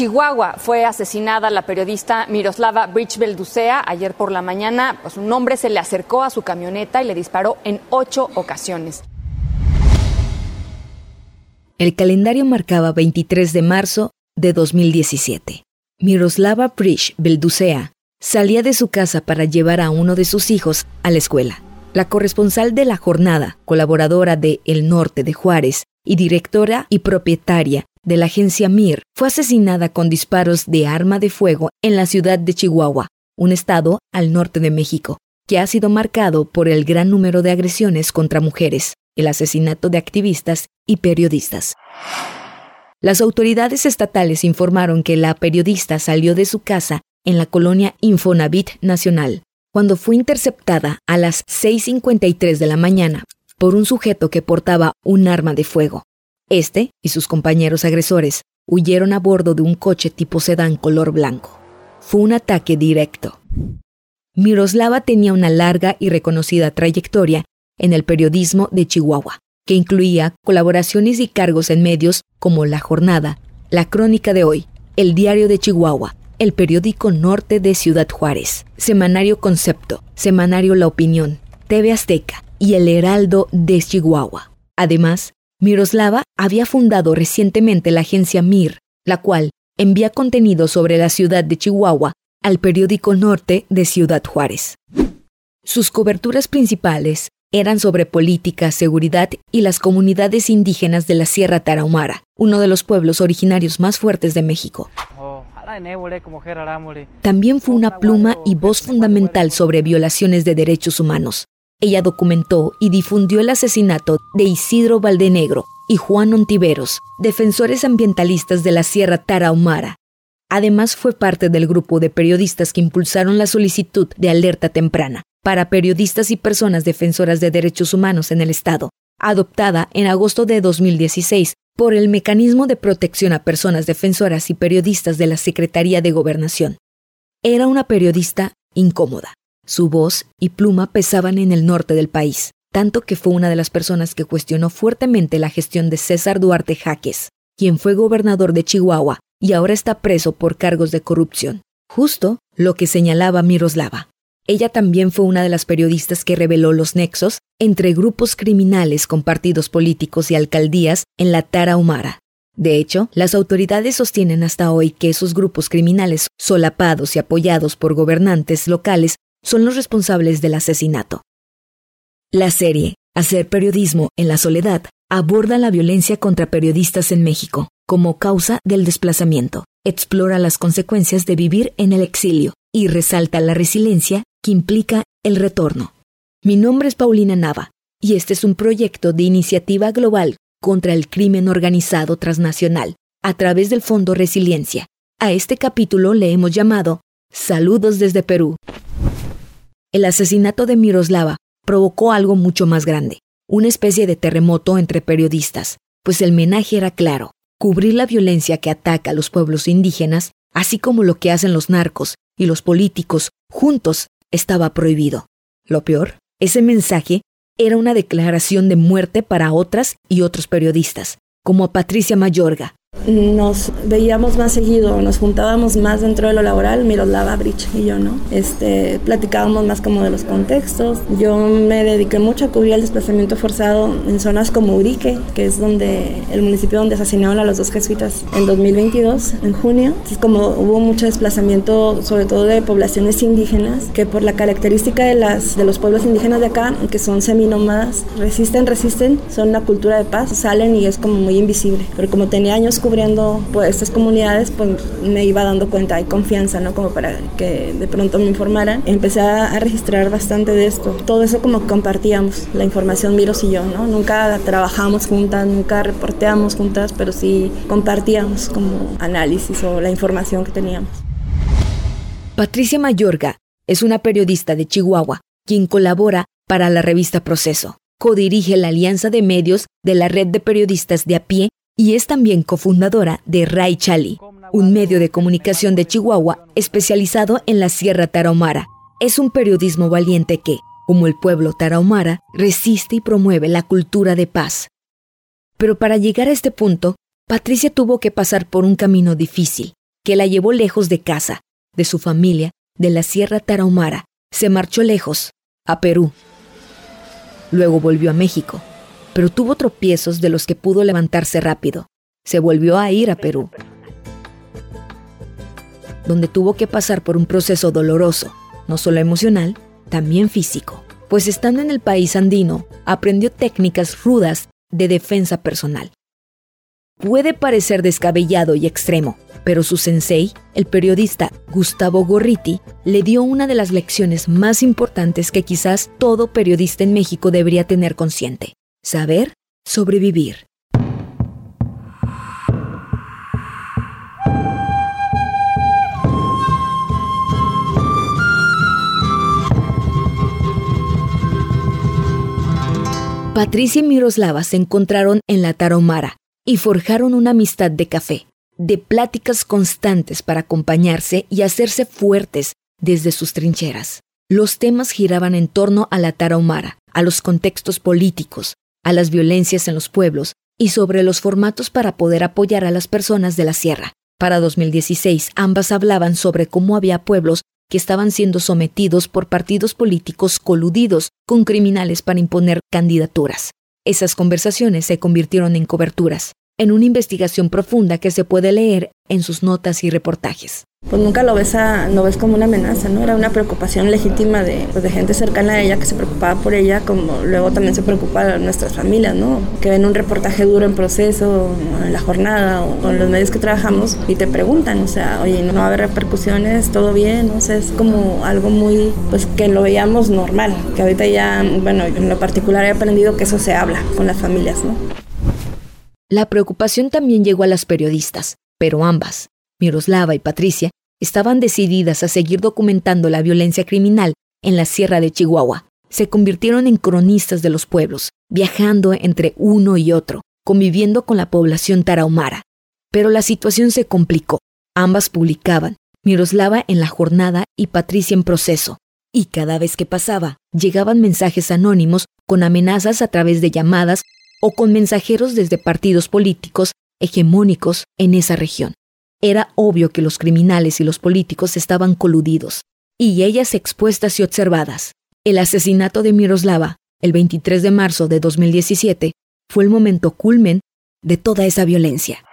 Chihuahua fue asesinada la periodista Miroslava Bridge Belducea. Ayer por la mañana, pues un hombre se le acercó a su camioneta y le disparó en ocho ocasiones. El calendario marcaba 23 de marzo de 2017. Miroslava Bridge Belducea salía de su casa para llevar a uno de sus hijos a la escuela. La corresponsal de la jornada, colaboradora de El Norte de Juárez y directora y propietaria de la agencia MIR, fue asesinada con disparos de arma de fuego en la ciudad de Chihuahua, un estado al norte de México, que ha sido marcado por el gran número de agresiones contra mujeres, el asesinato de activistas y periodistas. Las autoridades estatales informaron que la periodista salió de su casa en la colonia Infonavit Nacional, cuando fue interceptada a las 6.53 de la mañana por un sujeto que portaba un arma de fuego. Este y sus compañeros agresores huyeron a bordo de un coche tipo sedán color blanco. Fue un ataque directo. Miroslava tenía una larga y reconocida trayectoria en el periodismo de Chihuahua, que incluía colaboraciones y cargos en medios como La Jornada, La Crónica de Hoy, El Diario de Chihuahua, el periódico Norte de Ciudad Juárez, Semanario Concepto, Semanario La Opinión, TV Azteca y El Heraldo de Chihuahua. Además, Miroslava había fundado recientemente la agencia MIR, la cual envía contenido sobre la ciudad de Chihuahua al periódico Norte de Ciudad Juárez. Sus coberturas principales eran sobre política, seguridad y las comunidades indígenas de la Sierra Tarahumara, uno de los pueblos originarios más fuertes de México. También fue una pluma y voz fundamental sobre violaciones de derechos humanos. Ella documentó y difundió el asesinato de Isidro Valdenegro y Juan Ontiveros, defensores ambientalistas de la Sierra Tarahumara. Además fue parte del grupo de periodistas que impulsaron la solicitud de alerta temprana para periodistas y personas defensoras de derechos humanos en el Estado, adoptada en agosto de 2016 por el Mecanismo de Protección a Personas Defensoras y Periodistas de la Secretaría de Gobernación. Era una periodista incómoda. Su voz y pluma pesaban en el norte del país, tanto que fue una de las personas que cuestionó fuertemente la gestión de César Duarte Jaques, quien fue gobernador de Chihuahua y ahora está preso por cargos de corrupción. Justo lo que señalaba Miroslava. Ella también fue una de las periodistas que reveló los nexos entre grupos criminales con partidos políticos y alcaldías en la Tara Humara. De hecho, las autoridades sostienen hasta hoy que esos grupos criminales, solapados y apoyados por gobernantes locales, son los responsables del asesinato. La serie, Hacer periodismo en la soledad, aborda la violencia contra periodistas en México como causa del desplazamiento, explora las consecuencias de vivir en el exilio y resalta la resiliencia que implica el retorno. Mi nombre es Paulina Nava y este es un proyecto de iniciativa global contra el crimen organizado transnacional a través del Fondo Resiliencia. A este capítulo le hemos llamado Saludos desde Perú. El asesinato de Miroslava provocó algo mucho más grande, una especie de terremoto entre periodistas, pues el menaje era claro, cubrir la violencia que ataca a los pueblos indígenas, así como lo que hacen los narcos y los políticos juntos estaba prohibido. Lo peor, ese mensaje era una declaración de muerte para otras y otros periodistas, como Patricia Mayorga, nos veíamos más seguido, nos juntábamos más dentro de lo laboral, Miroslava Bridge y yo, ¿no? Este, platicábamos más como de los contextos. Yo me dediqué mucho a cubrir el desplazamiento forzado en zonas como Urique, que es donde el municipio donde asesinaron a los dos jesuitas en 2022, en junio. Es como hubo mucho desplazamiento, sobre todo de poblaciones indígenas, que por la característica de, las, de los pueblos indígenas de acá, que son seminómadas, resisten, resisten, son una cultura de paz, salen y es como muy invisible. Pero como tenía años cubriendo pues, estas comunidades, pues me iba dando cuenta, hay confianza, ¿no? Como para que de pronto me informaran. Empecé a, registrar bastante de esto. Todo eso como compartíamos, la información Miros y yo, ¿no? Nunca trabajamos juntas, nunca reporteamos juntas, pero sí compartíamos como análisis o la información que teníamos. Patricia Mayorga es una periodista de Chihuahua, quien colabora para la revista Proceso. Codirige la alianza de medios de la red de periodistas de a pie y es también cofundadora de Ray Chali, un medio de comunicación de Chihuahua especializado en la Sierra Tarahumara. Es un periodismo valiente que, como el pueblo tarahumara, resiste y promueve la cultura de paz. Pero para llegar a este punto, Patricia tuvo que pasar por un camino difícil, que la llevó lejos de casa, de su familia, de la Sierra Tarahumara. Se marchó lejos, a Perú. Luego volvió a México, pero tuvo tropiezos de los que pudo levantarse rápido. Se volvió a ir a Perú, donde tuvo que pasar por un proceso doloroso, no solo emocional, también físico, pues estando en el país andino, aprendió técnicas rudas de defensa personal. Puede parecer descabellado y extremo, pero su sensei, el periodista Gustavo Gorriti, le dio una de las lecciones más importantes que quizás todo periodista en México debería tener consciente. Saber sobrevivir. Patricia y Miroslava se encontraron en la Taromara y forjaron una amistad de café, de pláticas constantes para acompañarse y hacerse fuertes desde sus trincheras. Los temas giraban en torno a la Tarahumara, a los contextos políticos, a las violencias en los pueblos y sobre los formatos para poder apoyar a las personas de la sierra. Para 2016, ambas hablaban sobre cómo había pueblos que estaban siendo sometidos por partidos políticos coludidos con criminales para imponer candidaturas. Esas conversaciones se convirtieron en coberturas, en una investigación profunda que se puede leer en sus notas y reportajes. Pues nunca lo ves, a, lo ves como una amenaza, ¿no? Era una preocupación legítima de, pues de gente cercana a ella que se preocupaba por ella, como luego también se preocupa nuestras familias, ¿no? Que ven un reportaje duro en proceso, en la jornada o con los medios que trabajamos y te preguntan, o sea, oye, ¿no va a haber repercusiones? ¿Todo bien? O sea, es como algo muy, pues que lo veíamos normal, que ahorita ya, bueno, en lo particular he aprendido que eso se habla con las familias, ¿no? La preocupación también llegó a las periodistas, pero ambas, Miroslava y Patricia, estaban decididas a seguir documentando la violencia criminal en la Sierra de Chihuahua. Se convirtieron en cronistas de los pueblos, viajando entre uno y otro, conviviendo con la población tarahumara. Pero la situación se complicó. Ambas publicaban, Miroslava en la jornada y Patricia en proceso. Y cada vez que pasaba, llegaban mensajes anónimos con amenazas a través de llamadas o con mensajeros desde partidos políticos hegemónicos en esa región. Era obvio que los criminales y los políticos estaban coludidos, y ellas expuestas y observadas. El asesinato de Miroslava, el 23 de marzo de 2017, fue el momento culmen de toda esa violencia.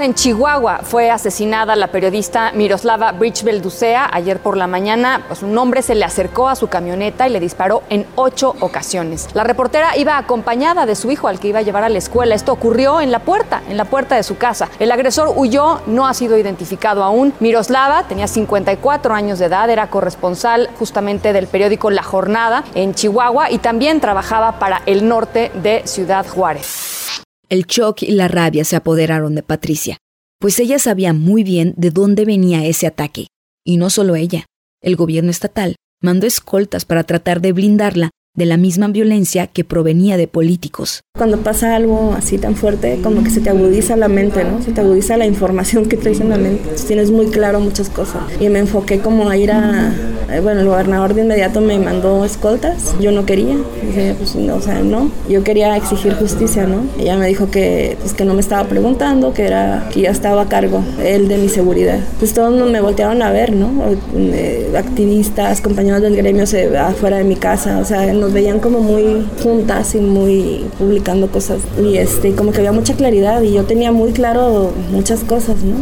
En Chihuahua fue asesinada la periodista Miroslava Bridge-Belducea. Ayer por la mañana, pues un hombre se le acercó a su camioneta y le disparó en ocho ocasiones. La reportera iba acompañada de su hijo al que iba a llevar a la escuela. Esto ocurrió en la puerta, en la puerta de su casa. El agresor huyó, no ha sido identificado aún. Miroslava tenía 54 años de edad, era corresponsal justamente del periódico La Jornada en Chihuahua y también trabajaba para el norte de Ciudad Juárez. El shock y la rabia se apoderaron de Patricia, pues ella sabía muy bien de dónde venía ese ataque. Y no solo ella, el gobierno estatal mandó escoltas para tratar de blindarla de la misma violencia que provenía de políticos. Cuando pasa algo así tan fuerte, como que se te agudiza la mente, ¿no? Se te agudiza la información que traes en la mente. tienes muy claro muchas cosas. Y me enfoqué como a ir a... Eh, bueno, el gobernador de inmediato me mandó escoltas. Yo no quería. Dije, pues no, o sea, no. Yo quería exigir justicia, ¿no? Ella me dijo que, pues, que no me estaba preguntando, que era que ya estaba a cargo él de mi seguridad. Pues todos me voltearon a ver, ¿no? Eh, activistas, compañeros del gremio se, afuera de mi casa, o sea, veían como muy juntas y muy publicando cosas. Y este, como que había mucha claridad y yo tenía muy claro muchas cosas, ¿no?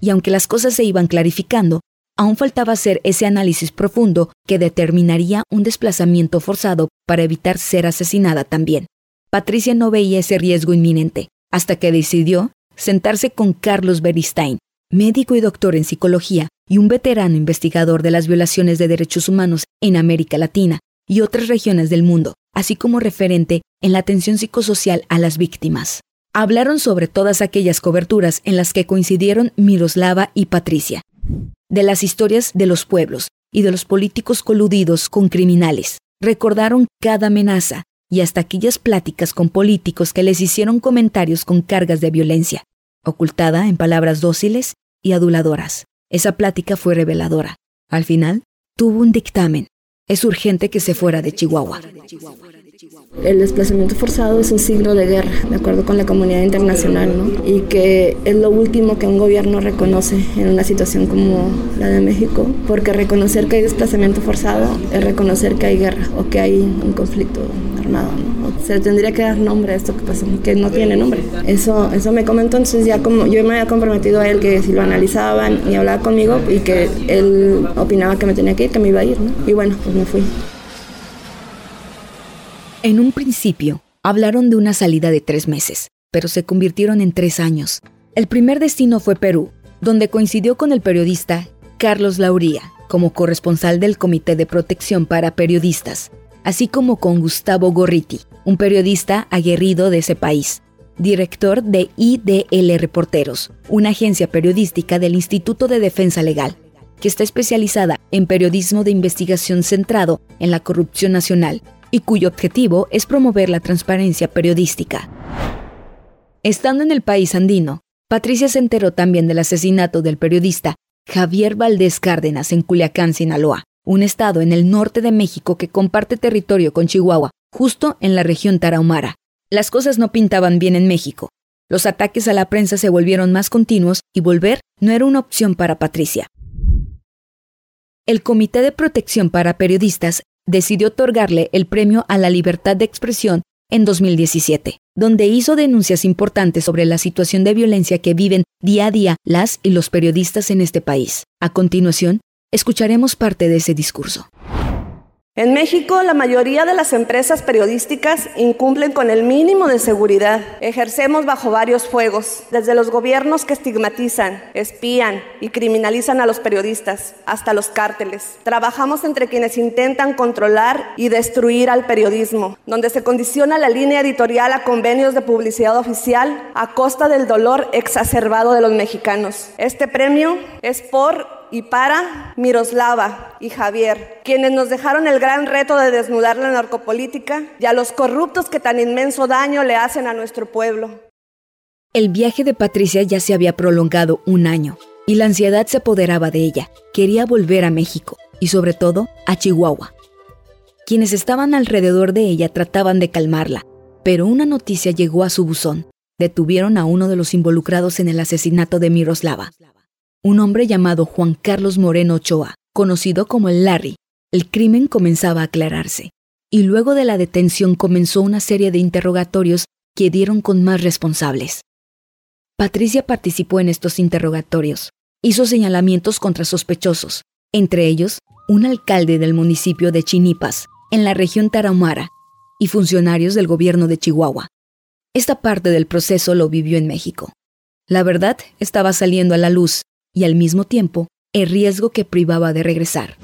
Y aunque las cosas se iban clarificando, aún faltaba hacer ese análisis profundo que determinaría un desplazamiento forzado para evitar ser asesinada también. Patricia no veía ese riesgo inminente, hasta que decidió sentarse con Carlos Beristain, médico y doctor en psicología y un veterano investigador de las violaciones de derechos humanos en América Latina y otras regiones del mundo, así como referente en la atención psicosocial a las víctimas. Hablaron sobre todas aquellas coberturas en las que coincidieron Miroslava y Patricia, de las historias de los pueblos y de los políticos coludidos con criminales. Recordaron cada amenaza y hasta aquellas pláticas con políticos que les hicieron comentarios con cargas de violencia, ocultada en palabras dóciles y aduladoras. Esa plática fue reveladora. Al final, tuvo un dictamen. Es urgente que se fuera de Chihuahua. El desplazamiento forzado es un signo de guerra, de acuerdo con la comunidad internacional, ¿no? Y que es lo último que un gobierno reconoce en una situación como la de México, porque reconocer que hay desplazamiento forzado es reconocer que hay guerra o que hay un conflicto armado, ¿no? se le tendría que dar nombre a esto que pasó, que no tiene nombre. Eso, eso me comentó, entonces ya como yo me había comprometido a él que si lo analizaban y hablaba conmigo y que él opinaba que me tenía que ir, que me iba a ir, ¿no? Y bueno, pues me fui. En un principio, hablaron de una salida de tres meses, pero se convirtieron en tres años. El primer destino fue Perú, donde coincidió con el periodista Carlos Lauría como corresponsal del Comité de Protección para Periodistas, así como con Gustavo Gorriti, un periodista aguerrido de ese país, director de IDL Reporteros, una agencia periodística del Instituto de Defensa Legal, que está especializada en periodismo de investigación centrado en la corrupción nacional y cuyo objetivo es promover la transparencia periodística. Estando en el país andino, Patricia se enteró también del asesinato del periodista Javier Valdés Cárdenas en Culiacán, Sinaloa, un estado en el norte de México que comparte territorio con Chihuahua, justo en la región tarahumara. Las cosas no pintaban bien en México. Los ataques a la prensa se volvieron más continuos y volver no era una opción para Patricia. El Comité de Protección para Periodistas decidió otorgarle el Premio a la Libertad de Expresión en 2017, donde hizo denuncias importantes sobre la situación de violencia que viven día a día las y los periodistas en este país. A continuación, escucharemos parte de ese discurso. En México, la mayoría de las empresas periodísticas incumplen con el mínimo de seguridad. Ejercemos bajo varios fuegos, desde los gobiernos que estigmatizan, espían y criminalizan a los periodistas, hasta los cárteles. Trabajamos entre quienes intentan controlar y destruir al periodismo, donde se condiciona la línea editorial a convenios de publicidad oficial a costa del dolor exacerbado de los mexicanos. Este premio es por y para Miroslava y Javier, quienes nos dejaron el gran reto de desnudar la narcopolítica y a los corruptos que tan inmenso daño le hacen a nuestro pueblo. El viaje de Patricia ya se había prolongado un año y la ansiedad se apoderaba de ella. Quería volver a México y sobre todo a Chihuahua. Quienes estaban alrededor de ella trataban de calmarla, pero una noticia llegó a su buzón. Detuvieron a uno de los involucrados en el asesinato de Miroslava un hombre llamado Juan Carlos Moreno Ochoa, conocido como el Larry. El crimen comenzaba a aclararse, y luego de la detención comenzó una serie de interrogatorios que dieron con más responsables. Patricia participó en estos interrogatorios, hizo señalamientos contra sospechosos, entre ellos un alcalde del municipio de Chinipas, en la región Tarahumara, y funcionarios del gobierno de Chihuahua. Esta parte del proceso lo vivió en México. La verdad estaba saliendo a la luz y al mismo tiempo el riesgo que privaba de regresar.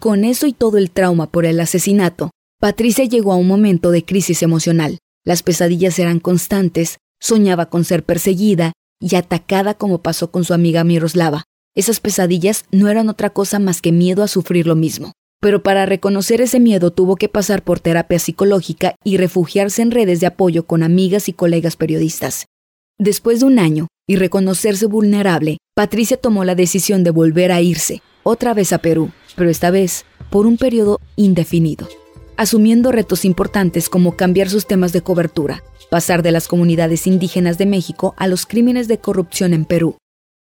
Con eso y todo el trauma por el asesinato, Patricia llegó a un momento de crisis emocional. Las pesadillas eran constantes, soñaba con ser perseguida y atacada como pasó con su amiga Miroslava. Esas pesadillas no eran otra cosa más que miedo a sufrir lo mismo. Pero para reconocer ese miedo tuvo que pasar por terapia psicológica y refugiarse en redes de apoyo con amigas y colegas periodistas. Después de un año y reconocerse vulnerable, Patricia tomó la decisión de volver a irse, otra vez a Perú, pero esta vez por un periodo indefinido, asumiendo retos importantes como cambiar sus temas de cobertura, pasar de las comunidades indígenas de México a los crímenes de corrupción en Perú.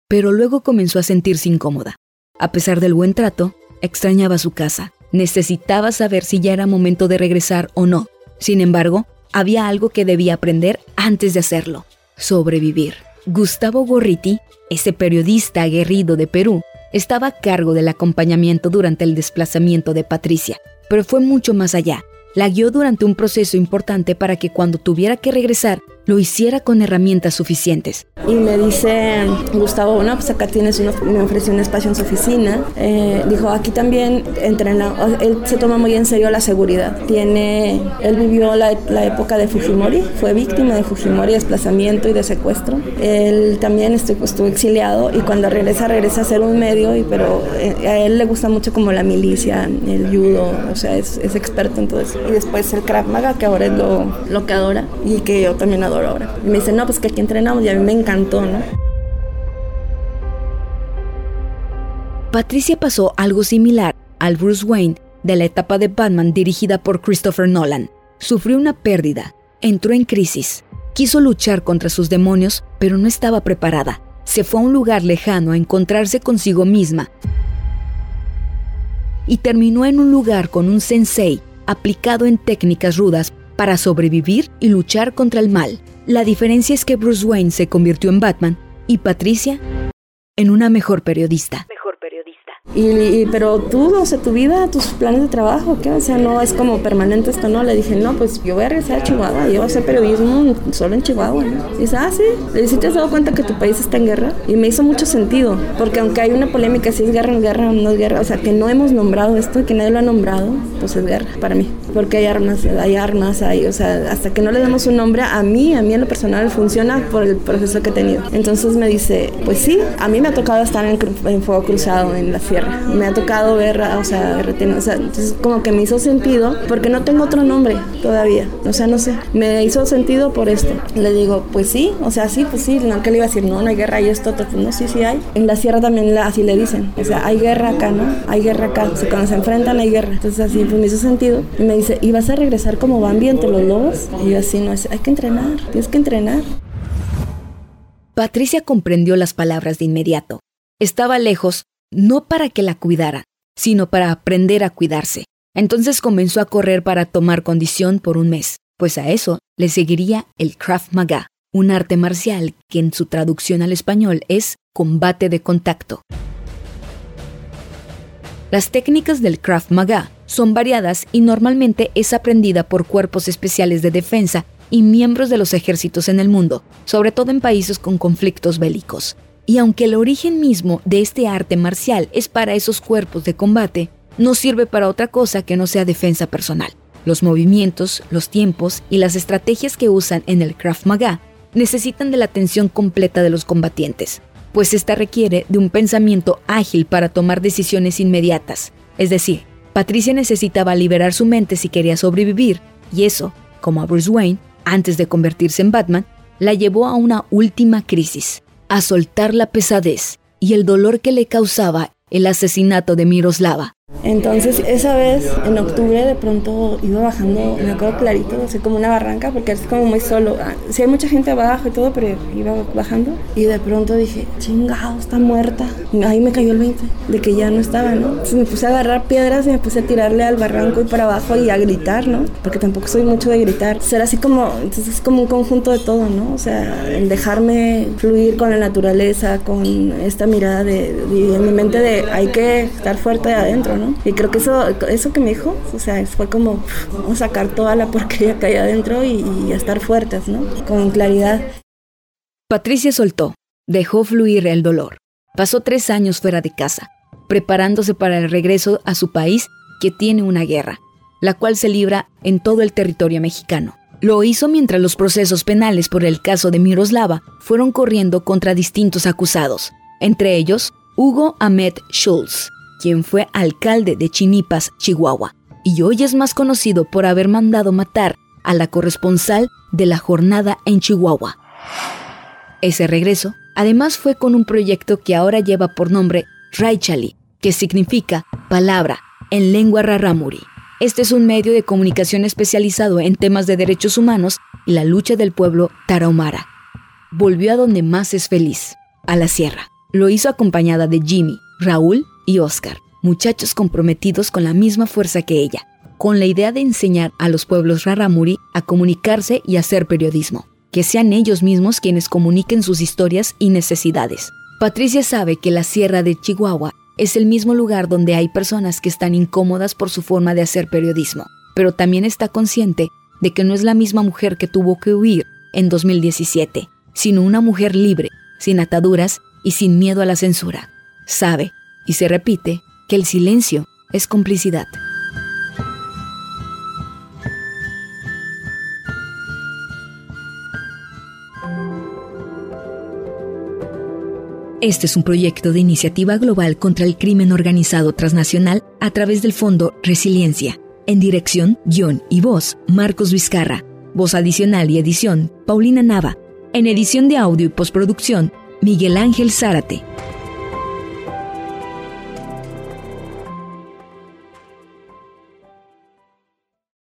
Pero luego comenzó a sentirse incómoda. A pesar del buen trato, extrañaba su casa, necesitaba saber si ya era momento de regresar o no. Sin embargo, había algo que debía aprender antes de hacerlo sobrevivir. Gustavo Gorriti, ese periodista aguerrido de Perú, estaba a cargo del acompañamiento durante el desplazamiento de Patricia, pero fue mucho más allá. La guió durante un proceso importante para que cuando tuviera que regresar lo hiciera con herramientas suficientes. Y me dice Gustavo, bueno, pues acá tienes uno, me ofreció un espacio en su oficina. Eh, dijo, aquí también entrena, él se toma muy en serio la seguridad. Tiene, él vivió la, la época de Fujimori, fue víctima de Fujimori, desplazamiento y de secuestro. Él también estuvo, estuvo exiliado y cuando regresa, regresa a ser un medio, y, pero eh, a él le gusta mucho como la milicia, el judo, o sea, es, es experto en todo eso. Y después el Krav Maga, que ahora es lo, lo que adora y que yo también adoro me dice, no, pues que aquí entrenamos y a mí me encantó. Patricia pasó algo similar al Bruce Wayne de la etapa de Batman dirigida por Christopher Nolan. Sufrió una pérdida, entró en crisis, quiso luchar contra sus demonios, pero no estaba preparada. Se fue a un lugar lejano a encontrarse consigo misma y terminó en un lugar con un sensei aplicado en técnicas rudas para sobrevivir y luchar contra el mal. La diferencia es que Bruce Wayne se convirtió en Batman y Patricia en una mejor periodista. Y, pero tú, o sea, tu vida, tus planes de trabajo, ¿qué? O sea, no es como permanente esto, no. Le dije, no, pues yo voy a regresar a Chihuahua, yo voy a hacer periodismo solo en Chihuahua, ¿no? Y dice, ah, sí. Le dije, ¿te has dado cuenta que tu país está en guerra? Y me hizo mucho sentido, porque aunque hay una polémica si es guerra o guerra, no es guerra, o sea, que no hemos nombrado esto y que nadie lo ha nombrado, pues es guerra para mí. Porque hay armas, hay armas, hay, o sea, hasta que no le demos un nombre, a mí, a mí en lo personal funciona por el proceso que he tenido. Entonces me dice, pues sí, a mí me ha tocado estar en, en fuego cruzado en la me ha tocado ver, o sea, o sea, entonces como que me hizo sentido, porque no tengo otro nombre todavía, o sea, no sé, me hizo sentido por esto. Le digo, pues sí, o sea, sí, pues sí, no que le iba a decir, no, no hay guerra y esto, pues no, sí, sí hay. En la sierra también así le dicen, o sea, hay guerra acá, ¿no? Hay guerra acá, o sea, cuando se enfrentan hay guerra. Entonces así, pues me hizo sentido. Y me dice, ¿y vas a regresar como Bambi entre los lobos? Y yo así, no, hay que entrenar, tienes que entrenar. Patricia comprendió las palabras de inmediato. Estaba lejos, no para que la cuidara, sino para aprender a cuidarse. Entonces comenzó a correr para tomar condición por un mes, pues a eso le seguiría el Krav Maga, un arte marcial que en su traducción al español es combate de contacto. Las técnicas del Krav Maga son variadas y normalmente es aprendida por cuerpos especiales de defensa y miembros de los ejércitos en el mundo, sobre todo en países con conflictos bélicos. Y aunque el origen mismo de este arte marcial es para esos cuerpos de combate, no sirve para otra cosa que no sea defensa personal. Los movimientos, los tiempos y las estrategias que usan en el Krav Maga necesitan de la atención completa de los combatientes, pues esta requiere de un pensamiento ágil para tomar decisiones inmediatas. Es decir, Patricia necesitaba liberar su mente si quería sobrevivir, y eso, como a Bruce Wayne, antes de convertirse en Batman, la llevó a una última crisis a soltar la pesadez y el dolor que le causaba el asesinato de Miroslava. Entonces, esa vez, en octubre, de pronto iba bajando, me acuerdo clarito, así como una barranca, porque es como muy solo. Ah, sí hay mucha gente abajo y todo, pero iba bajando. Y de pronto dije, chingado, está muerta. ahí me cayó el 20, de que ya no estaba, ¿no? Me puse a agarrar piedras y me puse a tirarle al barranco y para abajo y a gritar, ¿no? Porque tampoco soy mucho de gritar. Ser así como, entonces es como un conjunto de todo, ¿no? O sea, el dejarme fluir con la naturaleza, con esta mirada de, de en mi mente de hay que estar fuerte adentro, Y creo que eso, eso que me dijo, o sea, fue como vamos a sacar toda la porquería que hay adentro y, y estar fuertes, ¿no? Con claridad. Patricia soltó, dejó fluir el dolor. Pasó tres años fuera de casa, preparándose para el regreso a su país que tiene una guerra, la cual se libra en todo el territorio mexicano. Lo hizo mientras los procesos penales por el caso de Miroslava fueron corriendo contra distintos acusados, entre ellos Hugo Ahmed Schultz, quien fue alcalde de Chinipas, Chihuahua, y hoy es más conocido por haber mandado matar a la corresponsal de la jornada en Chihuahua. Ese regreso, además, fue con un proyecto que ahora lleva por nombre Raichali, que significa palabra en lengua rarámuri. Este es un medio de comunicación especializado en temas de derechos humanos y la lucha del pueblo tarahumara. Volvió a donde más es feliz, a la sierra. Lo hizo acompañada de Jimmy, Raúl y Oscar, muchachos comprometidos con la misma fuerza que ella, con la idea de enseñar a los pueblos raramuri a comunicarse y hacer periodismo, que sean ellos mismos quienes comuniquen sus historias y necesidades. Patricia sabe que la Sierra de Chihuahua es el mismo lugar donde hay personas que están incómodas por su forma de hacer periodismo, pero también está consciente de que no es la misma mujer que tuvo que huir en 2017, sino una mujer libre, sin ataduras y sin miedo a la censura. Sabe y se repite que el silencio es complicidad. Este es un proyecto de iniciativa global contra el crimen organizado transnacional a través del Fondo Resiliencia. En dirección, guion y voz, Marcos Vizcarra. Voz adicional y edición, Paulina Nava. En edición de audio y postproducción, Miguel Ángel Zárate.